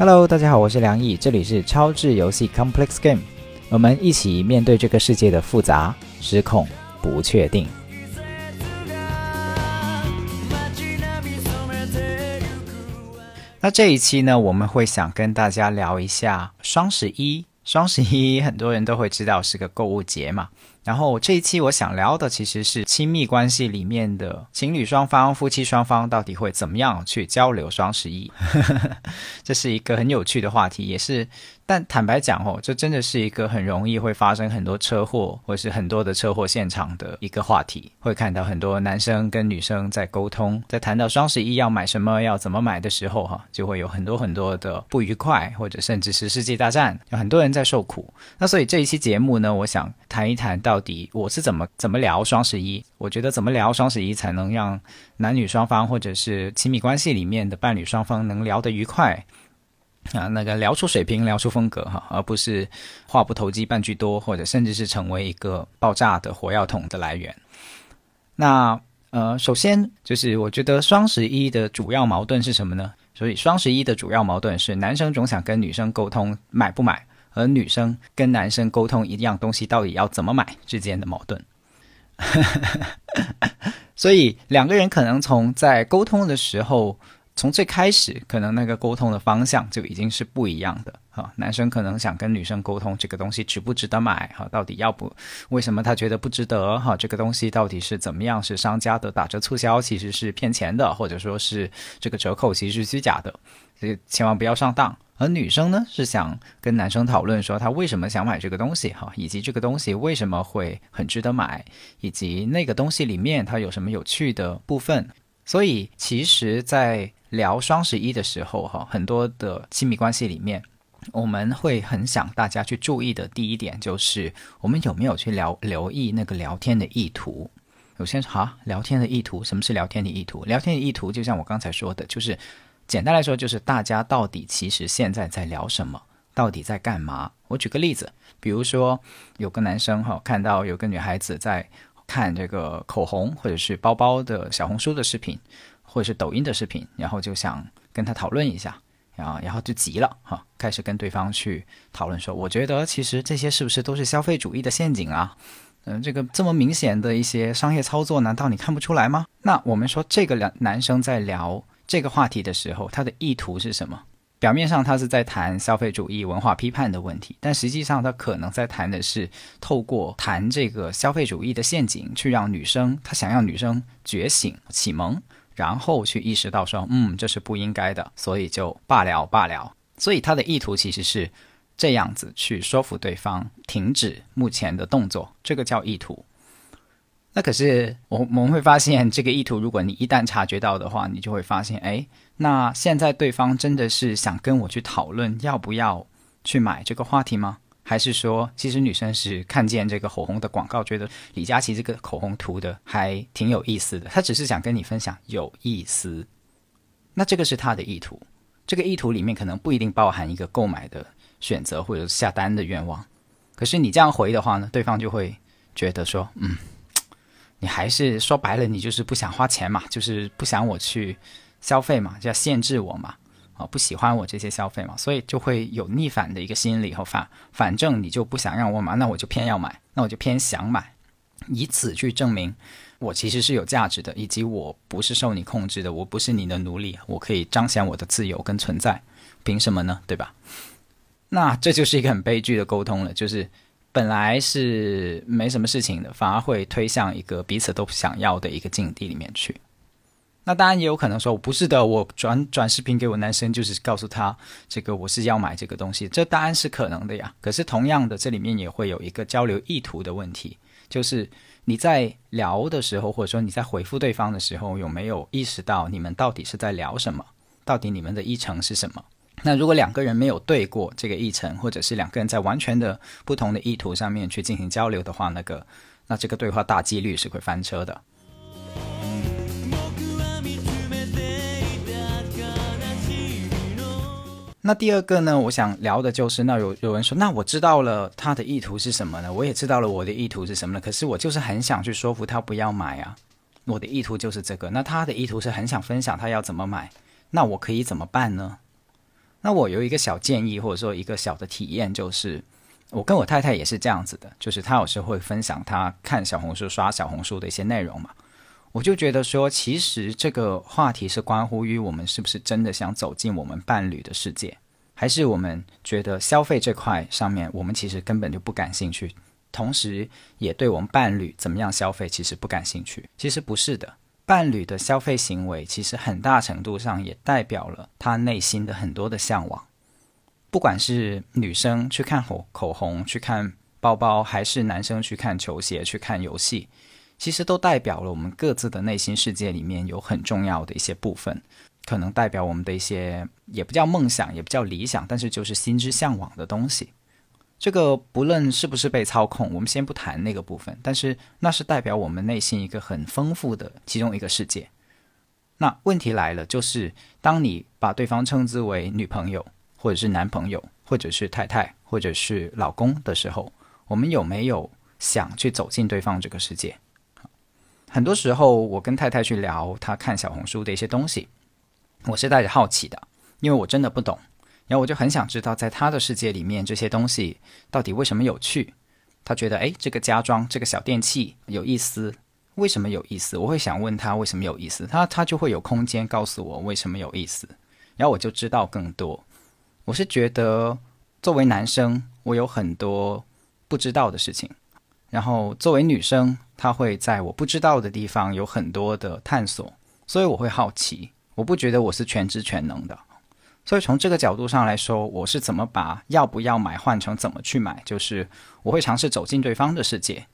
Hello，大家好，我是梁毅，这里是超智游戏 Complex Game，我们一起面对这个世界的复杂、失控、不确定。那这一期呢，我们会想跟大家聊一下双十一。双十一很多人都会知道是个购物节嘛。然后这一期我想聊的其实是亲密关系里面的情侣双方、夫妻双方到底会怎么样去交流双十一，这是一个很有趣的话题，也是。但坦白讲哦，这真的是一个很容易会发生很多车祸，或是很多的车祸现场的一个话题。会看到很多男生跟女生在沟通，在谈到双十一要买什么、要怎么买的时候，哈，就会有很多很多的不愉快，或者甚至是世纪大战，有很多人在受苦。那所以这一期节目呢，我想谈一谈到底我是怎么怎么聊双十一。我觉得怎么聊双十一才能让男女双方，或者是亲密关系里面的伴侣双方能聊得愉快。啊，那个聊出水平，聊出风格哈，而不是话不投机半句多，或者甚至是成为一个爆炸的火药桶的来源。那呃，首先就是我觉得双十一的主要矛盾是什么呢？所以双十一的主要矛盾是男生总想跟女生沟通买不买，而女生跟男生沟通一样东西到底要怎么买之间的矛盾。所以两个人可能从在沟通的时候。从最开始，可能那个沟通的方向就已经是不一样的哈。男生可能想跟女生沟通这个东西值不值得买哈，到底要不？为什么他觉得不值得哈？这个东西到底是怎么样？是商家的打折促销其实是骗钱的，或者说是这个折扣其实是虚假的，所以千万不要上当。而女生呢，是想跟男生讨论说他为什么想买这个东西哈，以及这个东西为什么会很值得买，以及那个东西里面它有什么有趣的部分。所以其实，在聊双十一的时候，哈，很多的亲密关系里面，我们会很想大家去注意的第一点就是，我们有没有去聊留意那个聊天的意图？有些说哈，聊天的意图，什么是聊天的意图？聊天的意图就像我刚才说的，就是简单来说，就是大家到底其实现在在聊什么，到底在干嘛？我举个例子，比如说有个男生哈，看到有个女孩子在看这个口红或者是包包的小红书的视频。或者是抖音的视频，然后就想跟他讨论一下，然后然后就急了哈，开始跟对方去讨论说，我觉得其实这些是不是都是消费主义的陷阱啊？嗯，这个这么明显的一些商业操作，难道你看不出来吗？那我们说这个两男生在聊这个话题的时候，他的意图是什么？表面上他是在谈消费主义文化批判的问题，但实际上他可能在谈的是透过谈这个消费主义的陷阱，去让女生他想让女生觉醒启蒙。然后去意识到说，嗯，这是不应该的，所以就罢了罢了。所以他的意图其实是这样子去说服对方停止目前的动作，这个叫意图。那可是我我们会发现，这个意图，如果你一旦察觉到的话，你就会发现，哎，那现在对方真的是想跟我去讨论要不要去买这个话题吗？还是说，其实女生是看见这个口红的广告，觉得李佳琦这个口红涂的还挺有意思的。她只是想跟你分享有意思，那这个是她的意图。这个意图里面可能不一定包含一个购买的选择或者下单的愿望。可是你这样回的话呢，对方就会觉得说，嗯，你还是说白了，你就是不想花钱嘛，就是不想我去消费嘛，就要限制我嘛。啊，不喜欢我这些消费嘛，所以就会有逆反的一个心理和反，反正你就不想让我买，那我就偏要买，那我就偏想买，以此去证明我其实是有价值的，以及我不是受你控制的，我不是你的奴隶，我可以彰显我的自由跟存在，凭什么呢？对吧？那这就是一个很悲剧的沟通了，就是本来是没什么事情的，反而会推向一个彼此都不想要的一个境地里面去。那当然也有可能说，不是的，我转转视频给我男生，就是告诉他这个我是要买这个东西，这当然是可能的呀。可是同样的，这里面也会有一个交流意图的问题，就是你在聊的时候，或者说你在回复对方的时候，有没有意识到你们到底是在聊什么？到底你们的议程是什么？那如果两个人没有对过这个议程，或者是两个人在完全的不同的意图上面去进行交流的话，那个那这个对话大几率是会翻车的。那第二个呢？我想聊的就是，那有有人说，那我知道了他的意图是什么呢？我也知道了我的意图是什么呢？可是我就是很想去说服他不要买啊。我的意图就是这个。那他的意图是很想分享他要怎么买，那我可以怎么办呢？那我有一个小建议，或者说一个小的体验，就是我跟我太太也是这样子的，就是她有时会分享她看小红书、刷小红书的一些内容嘛。我就觉得说，其实这个话题是关乎于我们是不是真的想走进我们伴侣的世界，还是我们觉得消费这块上面我们其实根本就不感兴趣，同时也对我们伴侣怎么样消费其实不感兴趣。其实不是的，伴侣的消费行为其实很大程度上也代表了他内心的很多的向往，不管是女生去看口口红、去看包包，还是男生去看球鞋、去看游戏。其实都代表了我们各自的内心世界里面有很重要的一些部分，可能代表我们的一些也不叫梦想，也不叫理想，但是就是心之向往的东西。这个不论是不是被操控，我们先不谈那个部分，但是那是代表我们内心一个很丰富的其中一个世界。那问题来了，就是当你把对方称之为女朋友，或者是男朋友，或者是太太，或者是老公的时候，我们有没有想去走进对方这个世界？很多时候，我跟太太去聊她看小红书的一些东西，我是带着好奇的，因为我真的不懂，然后我就很想知道，在她的世界里面，这些东西到底为什么有趣？她觉得，哎，这个家装、这个小电器有意思，为什么有意思？我会想问她为什么有意思，她她就会有空间告诉我为什么有意思，然后我就知道更多。我是觉得，作为男生，我有很多不知道的事情。然后，作为女生，她会在我不知道的地方有很多的探索，所以我会好奇。我不觉得我是全知全能的，所以从这个角度上来说，我是怎么把要不要买换成怎么去买，就是我会尝试走进对方的世界，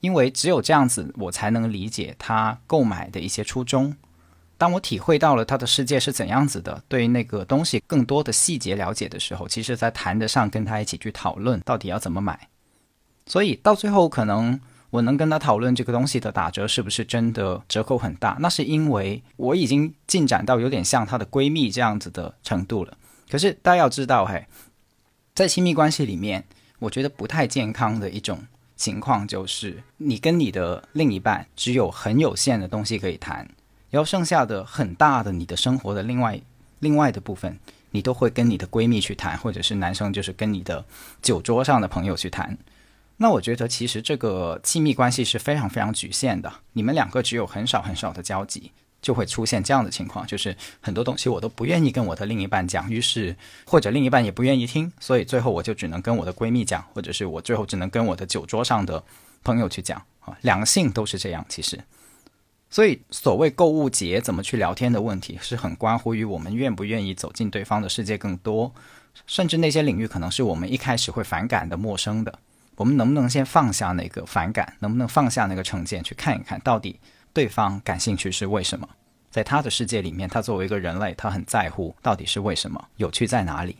因为只有这样子，我才能理解他购买的一些初衷。当我体会到了他的世界是怎样子的，对那个东西更多的细节了解的时候，其实在谈得上跟他一起去讨论到底要怎么买。所以到最后，可能我能跟他讨论这个东西的打折是不是真的折扣很大，那是因为我已经进展到有点像她的闺蜜这样子的程度了。可是大家要知道，嘿，在亲密关系里面，我觉得不太健康的一种情况就是，你跟你的另一半只有很有限的东西可以谈，然后剩下的很大的你的生活的另外另外的部分，你都会跟你的闺蜜去谈，或者是男生就是跟你的酒桌上的朋友去谈。那我觉得，其实这个亲密关系是非常非常局限的。你们两个只有很少很少的交集，就会出现这样的情况，就是很多东西我都不愿意跟我的另一半讲，于是或者另一半也不愿意听，所以最后我就只能跟我的闺蜜讲，或者是我最后只能跟我的酒桌上的朋友去讲啊。两性都是这样，其实，所以所谓购物节怎么去聊天的问题，是很关乎于我们愿不愿意走进对方的世界更多，甚至那些领域可能是我们一开始会反感的、陌生的。我们能不能先放下那个反感，能不能放下那个成见，去看一看到底对方感兴趣是为什么？在他的世界里面，他作为一个人类，他很在乎到底是为什么，有趣在哪里？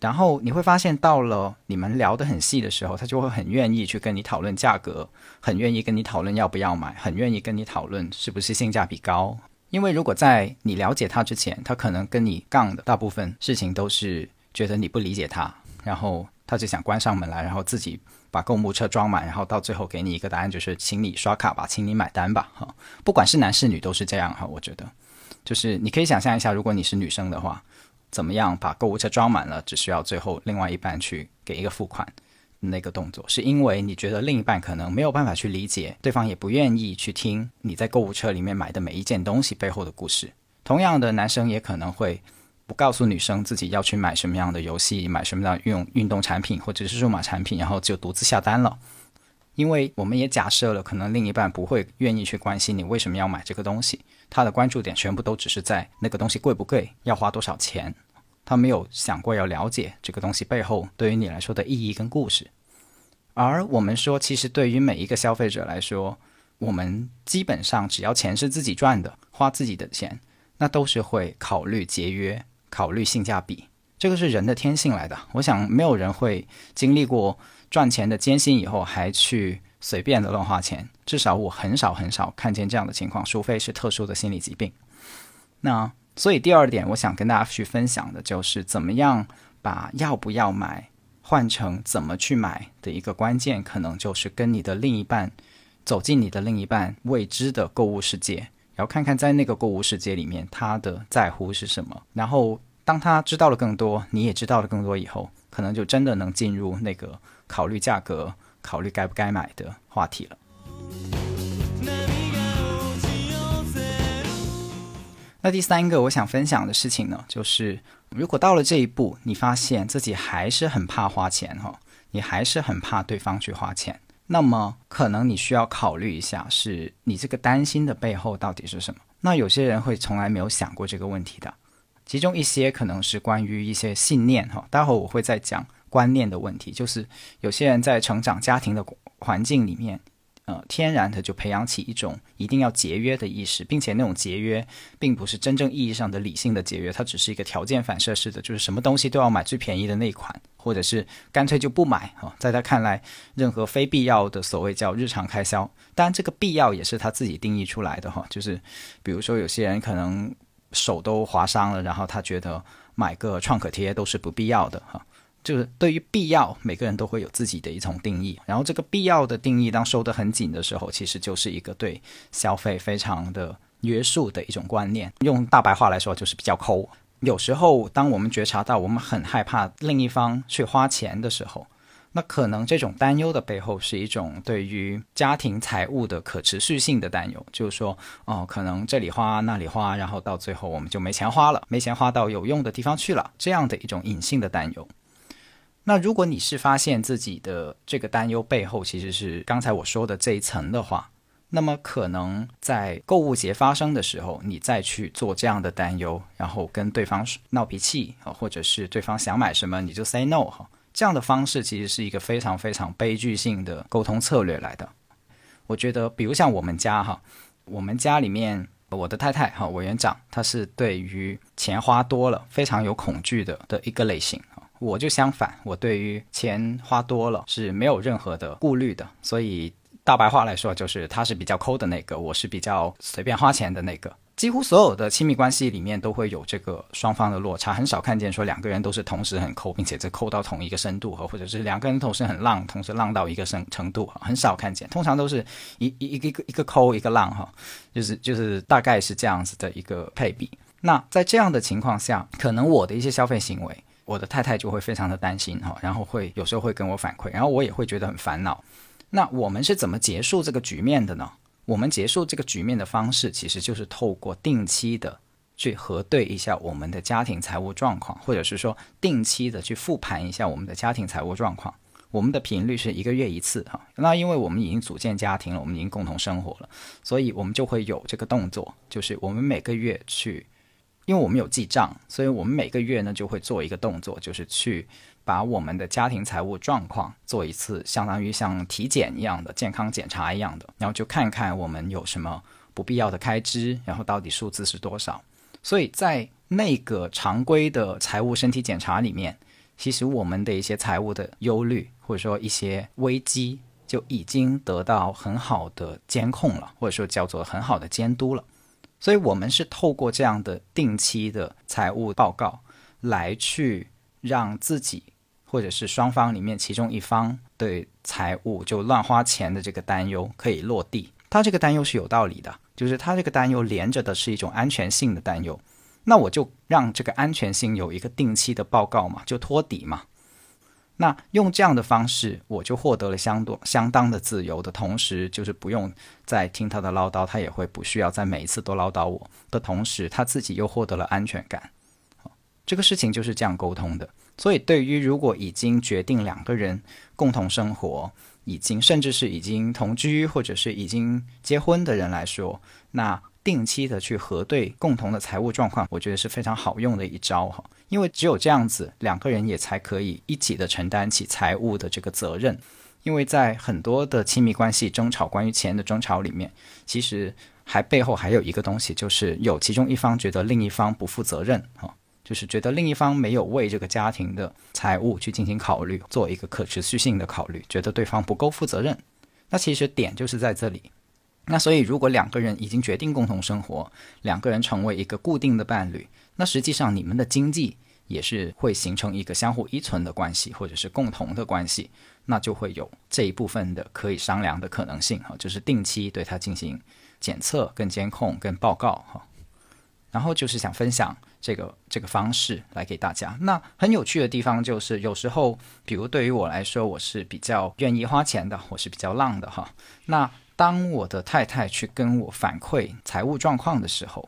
然后你会发现，到了你们聊得很细的时候，他就会很愿意去跟你讨论价格，很愿意跟你讨论要不要买，很愿意跟你讨论是不是性价比高。因为如果在你了解他之前，他可能跟你杠的大部分事情都是觉得你不理解他，然后。他就想关上门来，然后自己把购物车装满，然后到最后给你一个答案，就是请你刷卡吧，请你买单吧，哈，不管是男是女都是这样哈。我觉得，就是你可以想象一下，如果你是女生的话，怎么样把购物车装满了，只需要最后另外一半去给一个付款那个动作，是因为你觉得另一半可能没有办法去理解，对方也不愿意去听你在购物车里面买的每一件东西背后的故事。同样的，男生也可能会。不告诉女生自己要去买什么样的游戏，买什么样的用运动产品或者是数码产品，然后就独自下单了。因为我们也假设了，可能另一半不会愿意去关心你为什么要买这个东西，他的关注点全部都只是在那个东西贵不贵，要花多少钱，他没有想过要了解这个东西背后对于你来说的意义跟故事。而我们说，其实对于每一个消费者来说，我们基本上只要钱是自己赚的，花自己的钱，那都是会考虑节约。考虑性价比，这个是人的天性来的。我想没有人会经历过赚钱的艰辛以后还去随便的乱花钱，至少我很少很少看见这样的情况，除非是特殊的心理疾病。那所以第二点，我想跟大家去分享的就是怎么样把要不要买换成怎么去买的一个关键，可能就是跟你的另一半走进你的另一半未知的购物世界。然后看看在那个购物世界里面，他的在乎是什么，然后当他知道了更多，你也知道了更多以后，可能就真的能进入那个考虑价格、考虑该不该买的话题了。那第三个我想分享的事情呢，就是如果到了这一步，你发现自己还是很怕花钱哈，你还是很怕对方去花钱，那么可能你需要考虑一下，是你这个担心的背后到底是什么？那有些人会从来没有想过这个问题的。其中一些可能是关于一些信念哈，待会我会再讲观念的问题。就是有些人在成长家庭的环境里面，呃，天然的就培养起一种一定要节约的意识，并且那种节约并不是真正意义上的理性的节约，它只是一个条件反射式的，就是什么东西都要买最便宜的那款，或者是干脆就不买哈。在他看来，任何非必要的所谓叫日常开销，当然这个必要也是他自己定义出来的哈。就是比如说有些人可能。手都划伤了，然后他觉得买个创可贴都是不必要的哈。就是对于必要，每个人都会有自己的一种定义。然后这个必要的定义，当收得很紧的时候，其实就是一个对消费非常的约束的一种观念。用大白话来说，就是比较抠。有时候，当我们觉察到我们很害怕另一方去花钱的时候，那可能这种担忧的背后是一种对于家庭财务的可持续性的担忧，就是说，哦，可能这里花那里花，然后到最后我们就没钱花了，没钱花到有用的地方去了，这样的一种隐性的担忧。那如果你是发现自己的这个担忧背后其实是刚才我说的这一层的话，那么可能在购物节发生的时候，你再去做这样的担忧，然后跟对方闹脾气啊，或者是对方想买什么你就 say no 哈。这样的方式其实是一个非常非常悲剧性的沟通策略来的。我觉得，比如像我们家哈，我们家里面我的太太哈，委员长，她是对于钱花多了非常有恐惧的的一个类型我就相反，我对于钱花多了是没有任何的顾虑的。所以大白话来说，就是他是比较抠的那个，我是比较随便花钱的那个。几乎所有的亲密关系里面都会有这个双方的落差，很少看见说两个人都是同时很抠，并且这抠到同一个深度和，或者是两个人同时很浪，同时浪到一个程程度，很少看见。通常都是一一一个一个抠一个浪哈，就是就是大概是这样子的一个配比。那在这样的情况下，可能我的一些消费行为，我的太太就会非常的担心哈，然后会有时候会跟我反馈，然后我也会觉得很烦恼。那我们是怎么结束这个局面的呢？我们结束这个局面的方式，其实就是透过定期的去核对一下我们的家庭财务状况，或者是说定期的去复盘一下我们的家庭财务状况。我们的频率是一个月一次哈。那因为我们已经组建家庭了，我们已经共同生活了，所以我们就会有这个动作，就是我们每个月去，因为我们有记账，所以我们每个月呢就会做一个动作，就是去。把我们的家庭财务状况做一次，相当于像体检一样的健康检查一样的，然后就看看我们有什么不必要的开支，然后到底数字是多少。所以在那个常规的财务身体检查里面，其实我们的一些财务的忧虑或者说一些危机就已经得到很好的监控了，或者说叫做很好的监督了。所以我们是透过这样的定期的财务报告来去让自己。或者是双方里面其中一方对财务就乱花钱的这个担忧可以落地，他这个担忧是有道理的，就是他这个担忧连着的是一种安全性的担忧，那我就让这个安全性有一个定期的报告嘛，就托底嘛。那用这样的方式，我就获得了相多相当的自由的同时，就是不用再听他的唠叨，他也会不需要在每一次都唠叨我的同时，他自己又获得了安全感。这个事情就是这样沟通的。所以，对于如果已经决定两个人共同生活，已经甚至是已经同居或者是已经结婚的人来说，那定期的去核对共同的财务状况，我觉得是非常好用的一招哈。因为只有这样子，两个人也才可以一起的承担起财务的这个责任。因为在很多的亲密关系争吵关于钱的争吵里面，其实还背后还有一个东西，就是有其中一方觉得另一方不负责任哈。就是觉得另一方没有为这个家庭的财务去进行考虑，做一个可持续性的考虑，觉得对方不够负责任。那其实点就是在这里。那所以，如果两个人已经决定共同生活，两个人成为一个固定的伴侣，那实际上你们的经济也是会形成一个相互依存的关系，或者是共同的关系，那就会有这一部分的可以商量的可能性哈，就是定期对它进行检测、跟监控、跟报告哈。然后就是想分享这个这个方式来给大家。那很有趣的地方就是，有时候，比如对于我来说，我是比较愿意花钱的，我是比较浪的哈。那当我的太太去跟我反馈财务状况的时候，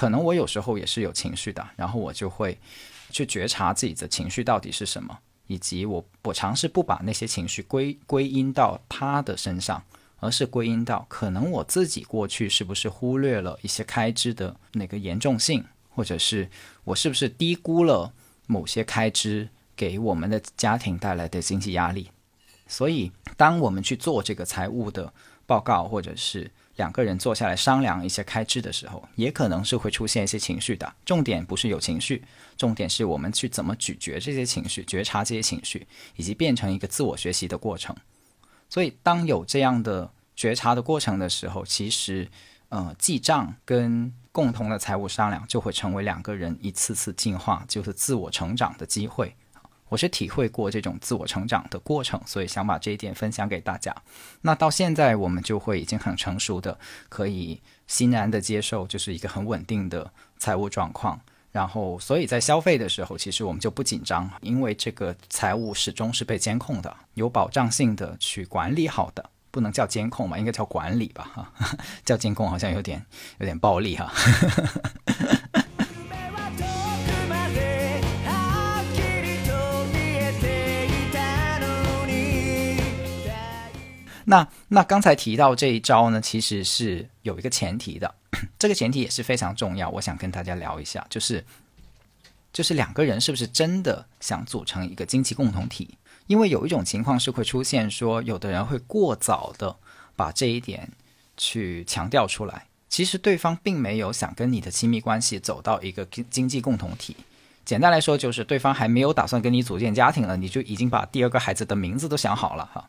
可能我有时候也是有情绪的，然后我就会去觉察自己的情绪到底是什么，以及我我尝试不把那些情绪归归因到他的身上。而是归因到可能我自己过去是不是忽略了一些开支的那个严重性，或者是我是不是低估了某些开支给我们的家庭带来的经济压力？所以，当我们去做这个财务的报告，或者是两个人坐下来商量一些开支的时候，也可能是会出现一些情绪的。重点不是有情绪，重点是我们去怎么咀嚼这些情绪，觉察这些情绪，以及变成一个自我学习的过程。所以，当有这样的觉察的过程的时候，其实，呃，记账跟共同的财务商量就会成为两个人一次次进化，就是自我成长的机会。我是体会过这种自我成长的过程，所以想把这一点分享给大家。那到现在，我们就会已经很成熟的，可以欣然的接受，就是一个很稳定的财务状况。然后，所以在消费的时候，其实我们就不紧张，因为这个财务始终是被监控的，有保障性的去管理好的，不能叫监控嘛，应该叫管理吧，哈，叫监控好像有点有点暴力哈。那那刚才提到这一招呢，其实是有一个前提的。这个前提也是非常重要，我想跟大家聊一下，就是就是两个人是不是真的想组成一个经济共同体？因为有一种情况是会出现，说有的人会过早的把这一点去强调出来，其实对方并没有想跟你的亲密关系走到一个经经济共同体。简单来说，就是对方还没有打算跟你组建家庭了，你就已经把第二个孩子的名字都想好了哈。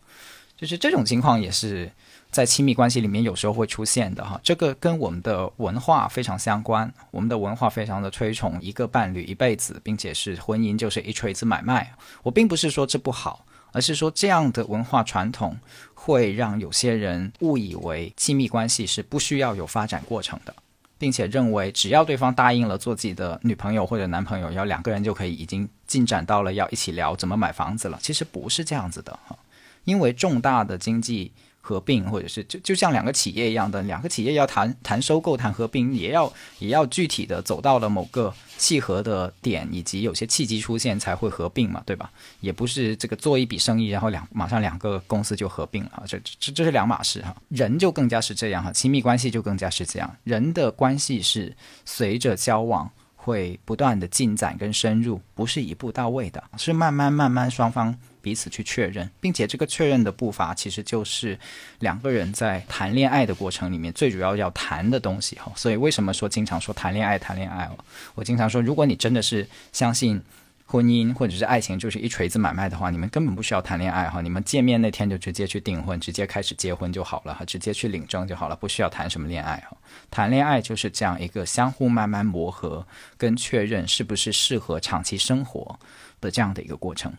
就是这种情况也是。在亲密关系里面，有时候会出现的哈，这个跟我们的文化非常相关。我们的文化非常的推崇一个伴侣一辈子，并且是婚姻就是一锤子买卖。我并不是说这不好，而是说这样的文化传统会让有些人误以为亲密关系是不需要有发展过程的，并且认为只要对方答应了做自己的女朋友或者男朋友，要两个人就可以已经进展到了要一起聊怎么买房子了。其实不是这样子的哈，因为重大的经济。合并或者是就就像两个企业一样的，两个企业要谈谈收购、谈合并，也要也要具体的走到了某个契合的点，以及有些契机出现才会合并嘛，对吧？也不是这个做一笔生意，然后两马上两个公司就合并了，这这这是两码事哈。人就更加是这样哈，亲密关系就更加是这样，人的关系是随着交往会不断的进展跟深入，不是一步到位的，是慢慢慢慢双方。彼此去确认，并且这个确认的步伐其实就是两个人在谈恋爱的过程里面最主要要谈的东西哈。所以为什么说经常说谈恋爱谈恋爱哦？我经常说，如果你真的是相信婚姻或者是爱情就是一锤子买卖的话，你们根本不需要谈恋爱哈。你们见面那天就直接去订婚，直接开始结婚就好了哈，直接去领证就好了，不需要谈什么恋爱哈。谈恋爱就是这样一个相互慢慢磨合跟确认是不是适合长期生活的这样的一个过程。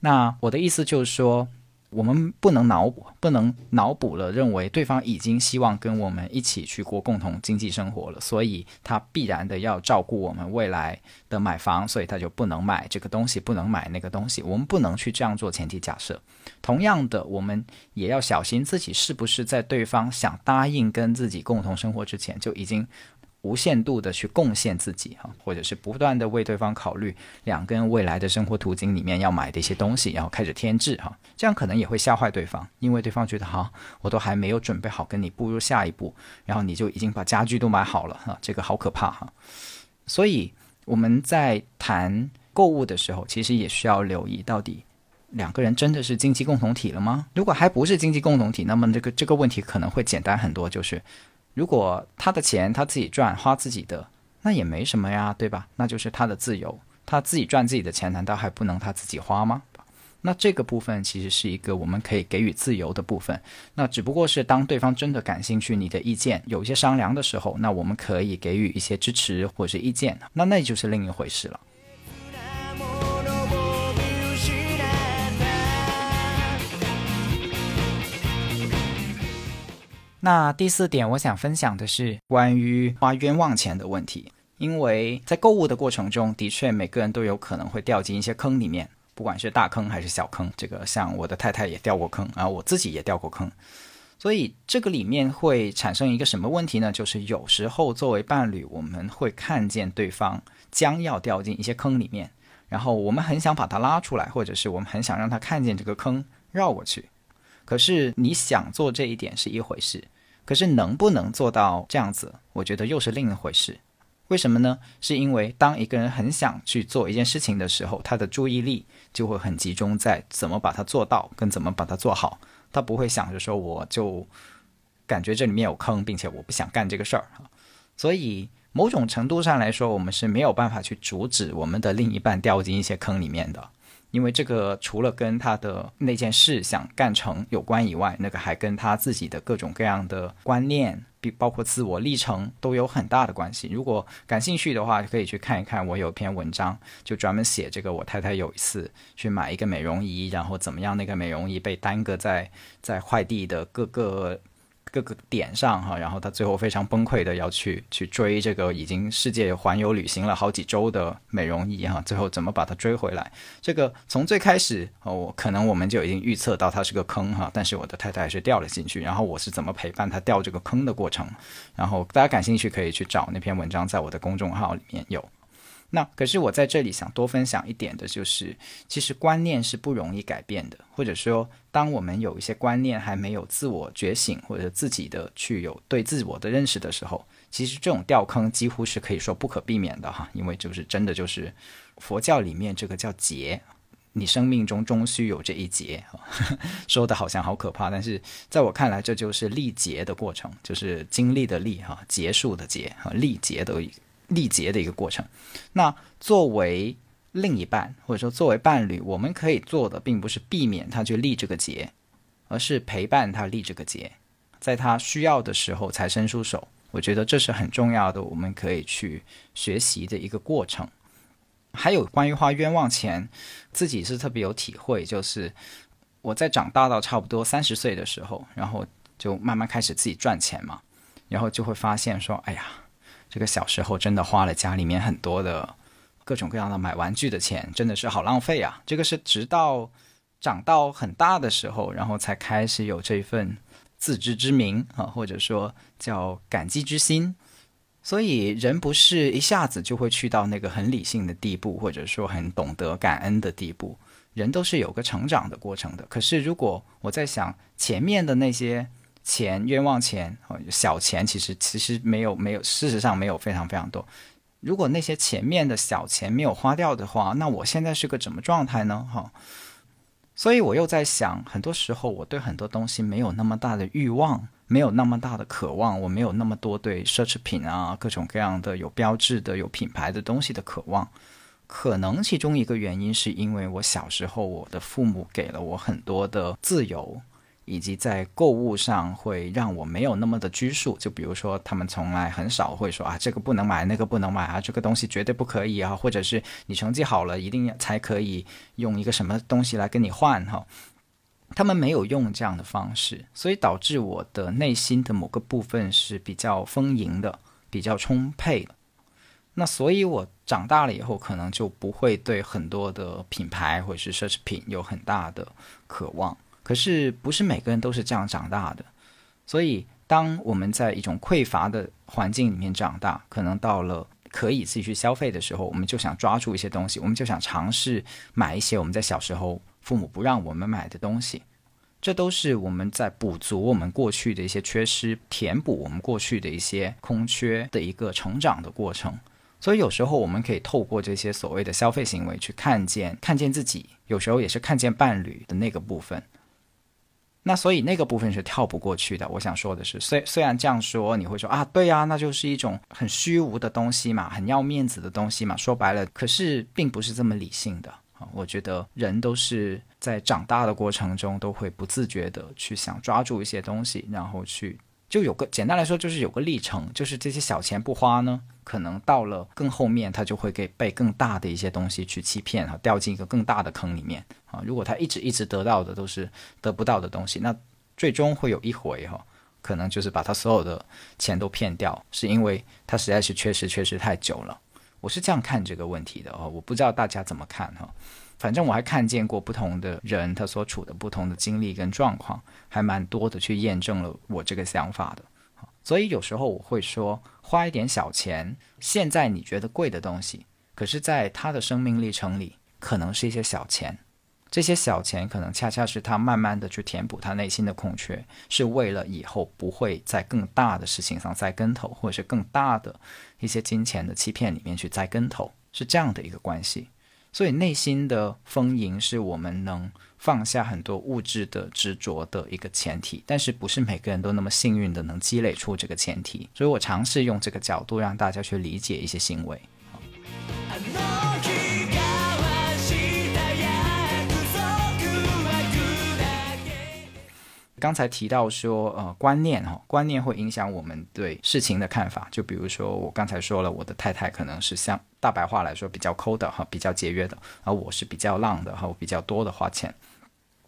那我的意思就是说，我们不能脑补，不能脑补了，认为对方已经希望跟我们一起去过共同经济生活了，所以他必然的要照顾我们未来的买房，所以他就不能买这个东西，不能买那个东西。我们不能去这样做前提假设。同样的，我们也要小心自己是不是在对方想答应跟自己共同生活之前就已经。无限度的去贡献自己哈，或者是不断的为对方考虑两个人未来的生活途径里面要买的一些东西，然后开始添置哈，这样可能也会吓坏对方，因为对方觉得哈，我都还没有准备好跟你步入下一步，然后你就已经把家具都买好了哈，这个好可怕哈。所以我们在谈购物的时候，其实也需要留意到底两个人真的是经济共同体了吗？如果还不是经济共同体，那么这个这个问题可能会简单很多，就是。如果他的钱他自己赚，花自己的，那也没什么呀，对吧？那就是他的自由，他自己赚自己的钱，难道还不能他自己花吗？那这个部分其实是一个我们可以给予自由的部分。那只不过是当对方真的感兴趣你的意见，有一些商量的时候，那我们可以给予一些支持或者意见，那那就是另一回事了。那第四点，我想分享的是关于花冤枉钱的问题。因为在购物的过程中，的确每个人都有可能会掉进一些坑里面，不管是大坑还是小坑。这个像我的太太也掉过坑啊，我自己也掉过坑。所以这个里面会产生一个什么问题呢？就是有时候作为伴侣，我们会看见对方将要掉进一些坑里面，然后我们很想把他拉出来，或者是我们很想让他看见这个坑绕过去。可是你想做这一点是一回事，可是能不能做到这样子，我觉得又是另一回事。为什么呢？是因为当一个人很想去做一件事情的时候，他的注意力就会很集中在怎么把它做到，跟怎么把它做好。他不会想着说，我就感觉这里面有坑，并且我不想干这个事儿所以某种程度上来说，我们是没有办法去阻止我们的另一半掉进一些坑里面的。因为这个除了跟他的那件事想干成有关以外，那个还跟他自己的各种各样的观念，比包括自我历程都有很大的关系。如果感兴趣的话，可以去看一看，我有一篇文章就专门写这个。我太太有一次去买一个美容仪，然后怎么样，那个美容仪被耽搁在在快递的各个。各个点上哈，然后他最后非常崩溃的要去去追这个已经世界环游旅行了好几周的美容仪哈，最后怎么把它追回来？这个从最开始哦，我可能我们就已经预测到它是个坑哈，但是我的太太还是掉了进去，然后我是怎么陪伴她掉这个坑的过程？然后大家感兴趣可以去找那篇文章，在我的公众号里面有。那可是我在这里想多分享一点的，就是其实观念是不容易改变的，或者说，当我们有一些观念还没有自我觉醒，或者自己的去有对自我的认识的时候，其实这种掉坑几乎是可以说不可避免的哈，因为就是真的就是佛教里面这个叫劫，你生命中终须有这一劫，说的好像好可怕，但是在我看来，这就是历劫的过程，就是经历的历哈，结束的结哈，历劫的。历劫的一个过程。那作为另一半，或者说作为伴侣，我们可以做的，并不是避免他去历这个劫，而是陪伴他历这个劫，在他需要的时候才伸出手。我觉得这是很重要的，我们可以去学习的一个过程。还有关于花冤枉钱，自己是特别有体会，就是我在长大到差不多三十岁的时候，然后就慢慢开始自己赚钱嘛，然后就会发现说，哎呀。这个小时候真的花了家里面很多的各种各样的买玩具的钱，真的是好浪费啊！这个是直到长到很大的时候，然后才开始有这份自知之明啊，或者说叫感激之心。所以人不是一下子就会去到那个很理性的地步，或者说很懂得感恩的地步。人都是有个成长的过程的。可是如果我在想前面的那些。钱冤枉钱，小钱其实其实没有没有，事实上没有非常非常多。如果那些前面的小钱没有花掉的话，那我现在是个什么状态呢？哈，所以我又在想，很多时候我对很多东西没有那么大的欲望，没有那么大的渴望，我没有那么多对奢侈品啊各种各样的有标志的、有品牌的东西的渴望。可能其中一个原因是因为我小时候我的父母给了我很多的自由。以及在购物上会让我没有那么的拘束，就比如说他们从来很少会说啊这个不能买，那个不能买啊，这个东西绝对不可以啊，或者是你成绩好了一定才可以用一个什么东西来跟你换哈，他们没有用这样的方式，所以导致我的内心的某个部分是比较丰盈的，比较充沛的。那所以我长大了以后可能就不会对很多的品牌或者是奢侈品有很大的渴望。可是不是每个人都是这样长大的，所以当我们在一种匮乏的环境里面长大，可能到了可以自己去消费的时候，我们就想抓住一些东西，我们就想尝试买一些我们在小时候父母不让我们买的东西，这都是我们在补足我们过去的一些缺失，填补我们过去的一些空缺的一个成长的过程。所以有时候我们可以透过这些所谓的消费行为去看见看见自己，有时候也是看见伴侣的那个部分。那所以那个部分是跳不过去的。我想说的是，虽虽然这样说，你会说啊，对呀，那就是一种很虚无的东西嘛，很要面子的东西嘛。说白了，可是并不是这么理性的啊。我觉得人都是在长大的过程中，都会不自觉的去想抓住一些东西，然后去。就有个简单来说，就是有个历程，就是这些小钱不花呢，可能到了更后面，他就会给被更大的一些东西去欺骗哈，掉进一个更大的坑里面啊。如果他一直一直得到的都是得不到的东西，那最终会有一回哈，可能就是把他所有的钱都骗掉，是因为他实在是缺失缺失太久了。我是这样看这个问题的哦，我不知道大家怎么看哈。反正我还看见过不同的人，他所处的不同的经历跟状况，还蛮多的去验证了我这个想法的。所以有时候我会说，花一点小钱，现在你觉得贵的东西，可是在他的生命历程里，可能是一些小钱。这些小钱可能恰恰是他慢慢的去填补他内心的空缺，是为了以后不会在更大的事情上栽跟头，或者是更大的一些金钱的欺骗里面去栽跟头，是这样的一个关系。所以内心的丰盈是我们能放下很多物质的执着的一个前提，但是不是每个人都那么幸运的能积累出这个前提。所以我尝试用这个角度让大家去理解一些行为。刚才提到说，呃，观念哈，观念会影响我们对事情的看法。就比如说，我刚才说了，我的太太可能是像大白话来说比较抠的哈，比较节约的，而我是比较浪的哈，我比较多的花钱。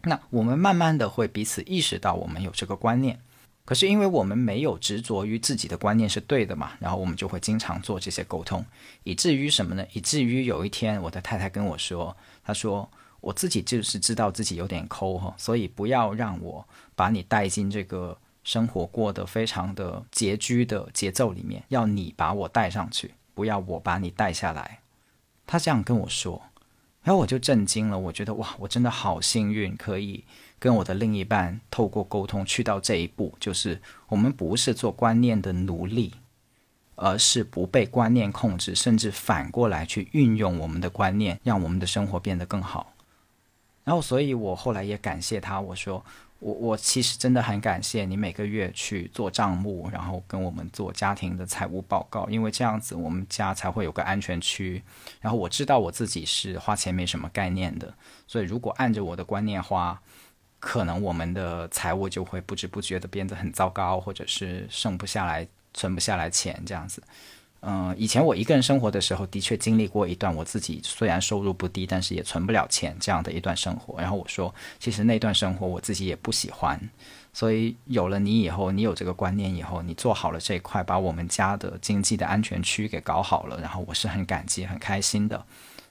那我们慢慢的会彼此意识到我们有这个观念，可是因为我们没有执着于自己的观念是对的嘛，然后我们就会经常做这些沟通，以至于什么呢？以至于有一天我的太太跟我说，她说。我自己就是知道自己有点抠哈，所以不要让我把你带进这个生活过得非常的拮据的节奏里面，要你把我带上去，不要我把你带下来。他这样跟我说，然后我就震惊了，我觉得哇，我真的好幸运，可以跟我的另一半透过沟通去到这一步，就是我们不是做观念的奴隶，而是不被观念控制，甚至反过来去运用我们的观念，让我们的生活变得更好。然后，所以我后来也感谢他。我说，我我其实真的很感谢你每个月去做账目，然后跟我们做家庭的财务报告，因为这样子我们家才会有个安全区。然后我知道我自己是花钱没什么概念的，所以如果按着我的观念花，可能我们的财务就会不知不觉的变得很糟糕，或者是剩不下来、存不下来钱这样子。嗯，以前我一个人生活的时候，的确经历过一段我自己虽然收入不低，但是也存不了钱这样的一段生活。然后我说，其实那段生活我自己也不喜欢。所以有了你以后，你有这个观念以后，你做好了这一块，把我们家的经济的安全区给搞好了，然后我是很感激、很开心的。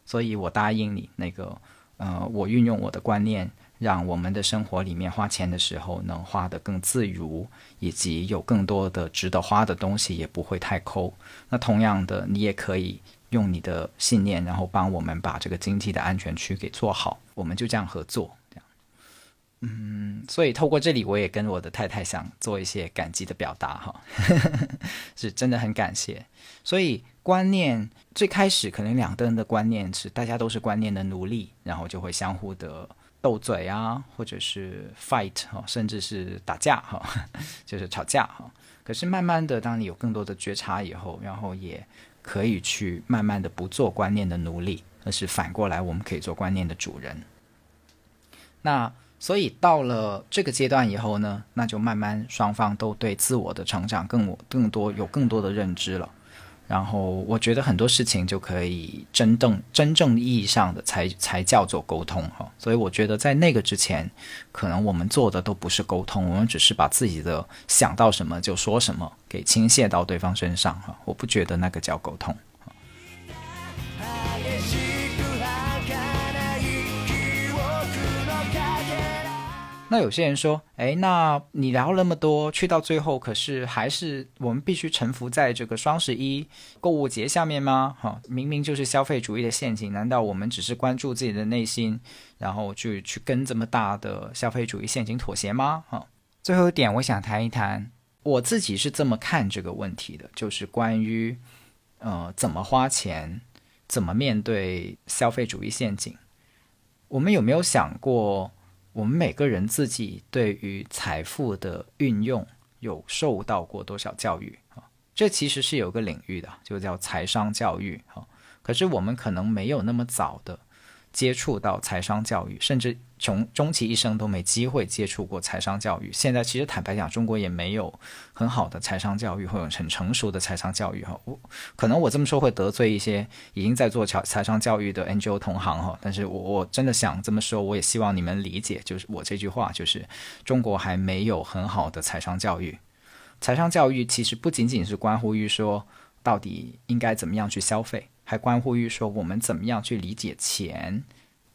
所以我答应你，那个，呃，我运用我的观念。让我们的生活里面花钱的时候能花得更自如，以及有更多的值得花的东西，也不会太抠。那同样的，你也可以用你的信念，然后帮我们把这个经济的安全区给做好。我们就这样合作，这样。嗯，所以透过这里，我也跟我的太太想做一些感激的表达哈，是真的很感谢。所以观念最开始可能两个人的观念是大家都是观念的奴隶，然后就会相互的。斗嘴啊，或者是 fight 哈，甚至是打架哈，就是吵架哈。可是慢慢的，当你有更多的觉察以后，然后也可以去慢慢的不做观念的奴隶，而是反过来，我们可以做观念的主人。那所以到了这个阶段以后呢，那就慢慢双方都对自我的成长更更多有更多的认知了。然后我觉得很多事情就可以真正真正意义上的才才叫做沟通哈，所以我觉得在那个之前，可能我们做的都不是沟通，我们只是把自己的想到什么就说什么给倾泻到对方身上哈，我不觉得那个叫沟通。那有些人说，哎，那你聊那么多，去到最后，可是还是我们必须臣服在这个双十一购物节下面吗？哈，明明就是消费主义的陷阱，难道我们只是关注自己的内心，然后就去跟这么大的消费主义陷阱妥协吗？哈，最后一点，我想谈一谈我自己是这么看这个问题的，就是关于呃怎么花钱，怎么面对消费主义陷阱，我们有没有想过？我们每个人自己对于财富的运用有受到过多少教育啊？这其实是有个领域的，就叫财商教育哈。可是我们可能没有那么早的。接触到财商教育，甚至穷终其一生都没机会接触过财商教育。现在其实坦白讲，中国也没有很好的财商教育，或者很成熟的财商教育哈。我可能我这么说会得罪一些已经在做财财商教育的 NGO 同行哈，但是我我真的想这么说，我也希望你们理解，就是我这句话就是中国还没有很好的财商教育财商教育其实不仅仅是关乎于说到底应该怎么样去消费，还关乎于说我们怎么样去理解钱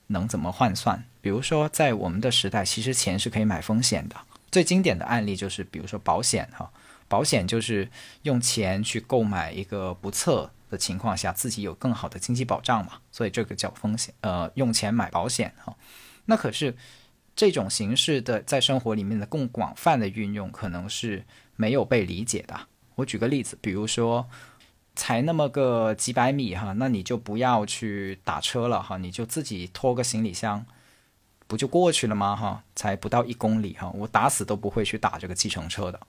能怎么换算。比如说，在我们的时代，其实钱是可以买风险的。最经典的案例就是，比如说保险哈，保险就是用钱去购买一个不测的情况下自己有更好的经济保障嘛，所以这个叫风险，呃，用钱买保险哈。那可是这种形式的在生活里面的更广泛的运用，可能是没有被理解的。我举个例子，比如说才那么个几百米哈，那你就不要去打车了哈，你就自己拖个行李箱，不就过去了吗哈？才不到一公里哈，我打死都不会去打这个计程车的。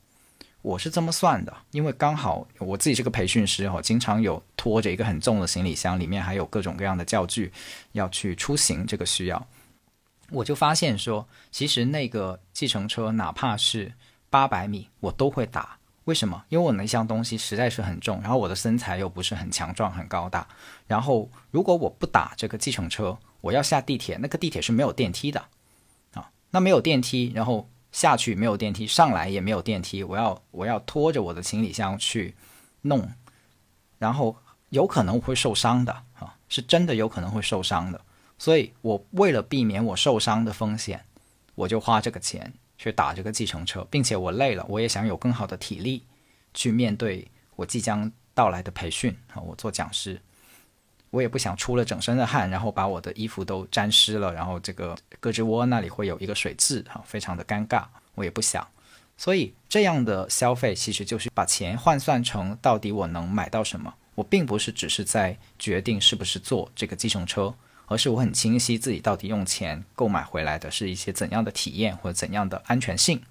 我是这么算的，因为刚好我自己是个培训师哈，经常有拖着一个很重的行李箱，里面还有各种各样的教具要去出行，这个需要，我就发现说，其实那个计程车哪怕是八百米，我都会打。为什么？因为我那箱东西实在是很重，然后我的身材又不是很强壮、很高大，然后如果我不打这个计程车，我要下地铁，那个地铁是没有电梯的啊，那没有电梯，然后。下去没有电梯，上来也没有电梯，我要我要拖着我的行李箱去弄，然后有可能会受伤的啊，是真的有可能会受伤的，所以我为了避免我受伤的风险，我就花这个钱去打这个计程车，并且我累了，我也想有更好的体力去面对我即将到来的培训啊，我做讲师。我也不想出了整身的汗，然后把我的衣服都沾湿了，然后这个胳肢窝那里会有一个水渍，哈，非常的尴尬。我也不想，所以这样的消费其实就是把钱换算成到底我能买到什么。我并不是只是在决定是不是坐这个计程车，而是我很清晰自己到底用钱购买回来的是一些怎样的体验或者怎样的安全性。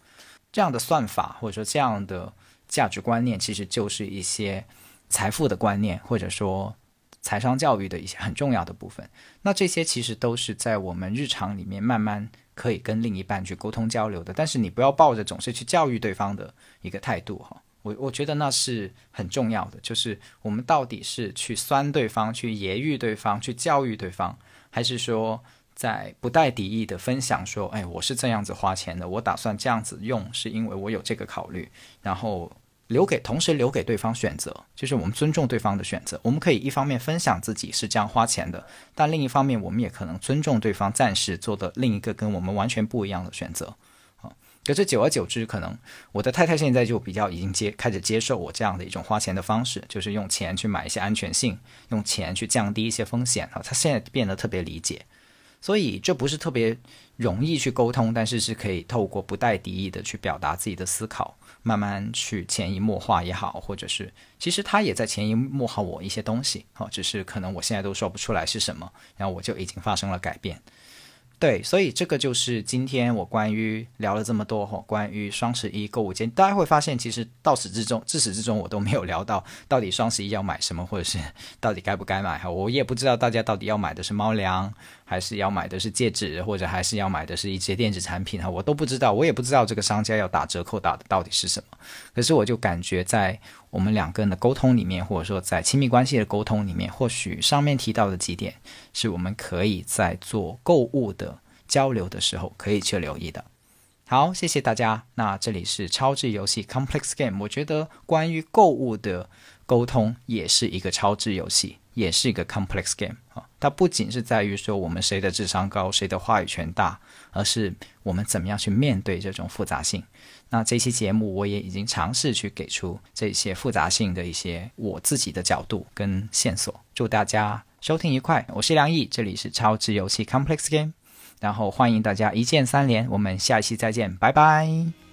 这样的算法或者说这样的价值观念，其实就是一些财富的观念，或者说。财商教育的一些很重要的部分，那这些其实都是在我们日常里面慢慢可以跟另一半去沟通交流的。但是你不要抱着总是去教育对方的一个态度哈，我我觉得那是很重要的。就是我们到底是去酸对方、去揶揄对方、去教育对方，还是说在不带敌意的分享说，哎，我是这样子花钱的，我打算这样子用，是因为我有这个考虑，然后。留给同时留给对方选择，就是我们尊重对方的选择。我们可以一方面分享自己是这样花钱的，但另一方面我们也可能尊重对方暂时做的另一个跟我们完全不一样的选择。啊，可是久而久之，可能我的太太现在就比较已经接开始接受我这样的一种花钱的方式，就是用钱去买一些安全性，用钱去降低一些风险啊。她现在变得特别理解，所以这不是特别容易去沟通，但是是可以透过不带敌意的去表达自己的思考。慢慢去潜移默化也好，或者是其实他也在潜移默化我一些东西，哦，只是可能我现在都说不出来是什么，然后我就已经发生了改变。对，所以这个就是今天我关于聊了这么多哈，关于双十一购物节，大家会发现其实到始至终，自始至终我都没有聊到到底双十一要买什么，或者是到底该不该买哈，我也不知道大家到底要买的是猫粮，还是要买的是戒指，或者还是要买的是一些电子产品哈，我都不知道，我也不知道这个商家要打折扣打的到底是什么，可是我就感觉在。我们两个人的沟通里面，或者说在亲密关系的沟通里面，或许上面提到的几点，是我们可以在做购物的交流的时候可以去留意的。好，谢谢大家。那这里是超智游戏 Complex Game，我觉得关于购物的沟通也是一个超智游戏，也是一个 Complex Game 啊。它不仅是在于说我们谁的智商高，谁的话语权大，而是我们怎么样去面对这种复杂性。那这期节目我也已经尝试去给出这些复杂性的一些我自己的角度跟线索。祝大家收听愉快，我是梁毅，这里是超值游戏 Complex Game，然后欢迎大家一键三连，我们下期再见，拜拜。